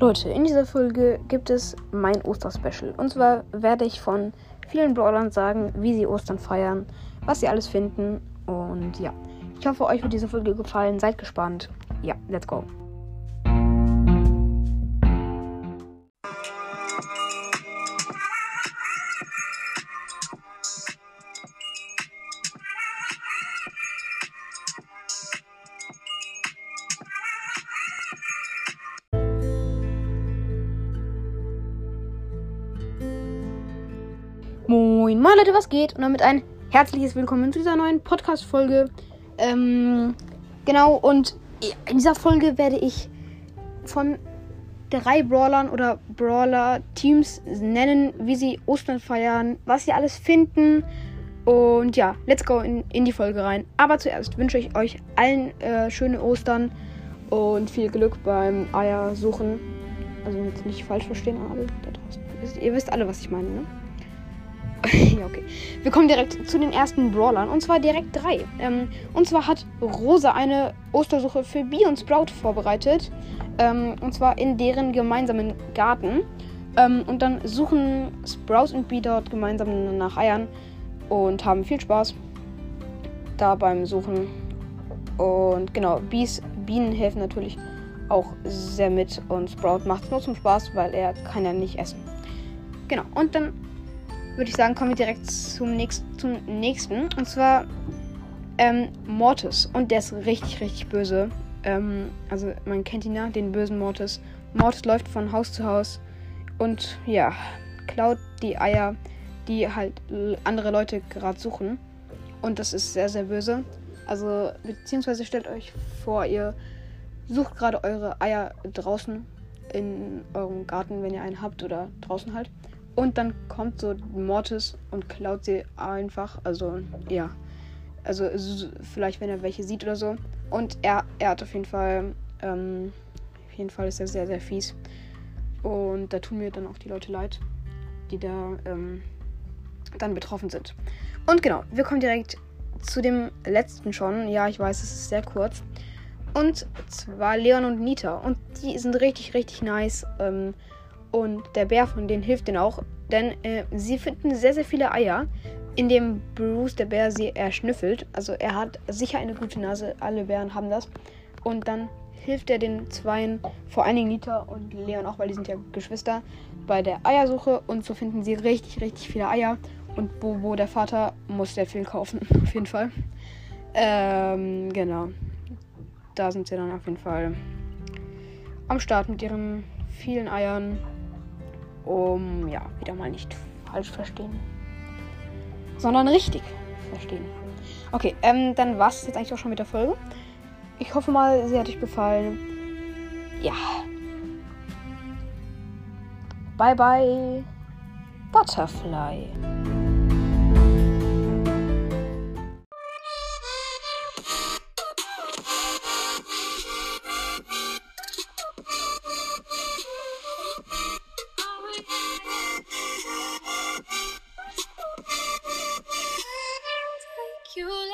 Leute, in dieser Folge gibt es mein Osterspecial. Und zwar werde ich von vielen Brawlern sagen, wie sie Ostern feiern, was sie alles finden. Und ja, ich hoffe, euch wird diese Folge gefallen. Seid gespannt. Ja, let's go. Moin, moin Leute, was geht? Und damit ein herzliches Willkommen zu dieser neuen Podcast-Folge. Ähm, genau, und in dieser Folge werde ich von drei Brawlern oder Brawler-Teams nennen, wie sie Ostern feiern, was sie alles finden. Und ja, let's go in, in die Folge rein. Aber zuerst wünsche ich euch allen äh, schöne Ostern und viel Glück beim Eiersuchen. Also jetzt nicht falsch verstehen, alle da draußen. Ihr wisst alle, was ich meine, ne? Ja, okay. Wir kommen direkt zu den ersten Brawlern. Und zwar direkt drei. Ähm, und zwar hat Rosa eine Ostersuche für Bee und Sprout vorbereitet. Ähm, und zwar in deren gemeinsamen Garten. Ähm, und dann suchen Sprout und Bee dort gemeinsam nach Eiern. Und haben viel Spaß da beim Suchen. Und genau, Bees, Bienen helfen natürlich auch sehr mit. Und Sprout macht es nur zum Spaß, weil er kann ja nicht essen. Genau, und dann würde ich sagen, kommen wir direkt zum, nächst, zum nächsten. Und zwar ähm, Mortis. Und der ist richtig, richtig böse. Ähm, also man kennt ihn ja, den bösen Mortis. Mortis läuft von Haus zu Haus und ja, klaut die Eier, die halt andere Leute gerade suchen. Und das ist sehr, sehr böse. Also, beziehungsweise stellt euch vor, ihr sucht gerade eure Eier draußen in eurem Garten, wenn ihr einen habt oder draußen halt. Und dann kommt so Mortis und klaut sie einfach. Also, ja. Also, vielleicht, wenn er welche sieht oder so. Und er, er hat auf jeden Fall. Ähm, auf jeden Fall ist er sehr, sehr fies. Und da tun mir dann auch die Leute leid, die da ähm, dann betroffen sind. Und genau, wir kommen direkt zu dem letzten schon. Ja, ich weiß, es ist sehr kurz. Und zwar Leon und Nita. Und die sind richtig, richtig nice. Ähm, und der Bär von denen hilft denen auch, denn äh, sie finden sehr, sehr viele Eier, in dem Bruce, der Bär, sie erschnüffelt. Also er hat sicher eine gute Nase, alle Bären haben das. Und dann hilft er den Zweien, vor allen Dingen Nita und Leon auch, weil die sind ja Geschwister, bei der Eiersuche. Und so finden sie richtig, richtig viele Eier. Und Bobo, der Vater, muss sehr viel kaufen, auf jeden Fall. Ähm, genau. Da sind sie dann auf jeden Fall am Start mit ihren vielen Eiern um ja, wieder mal nicht falsch verstehen, sondern richtig verstehen. Okay, ähm, dann war es jetzt eigentlich auch schon mit der Folge. Ich hoffe mal, sie hat euch gefallen. Ja. Bye bye, Butterfly. you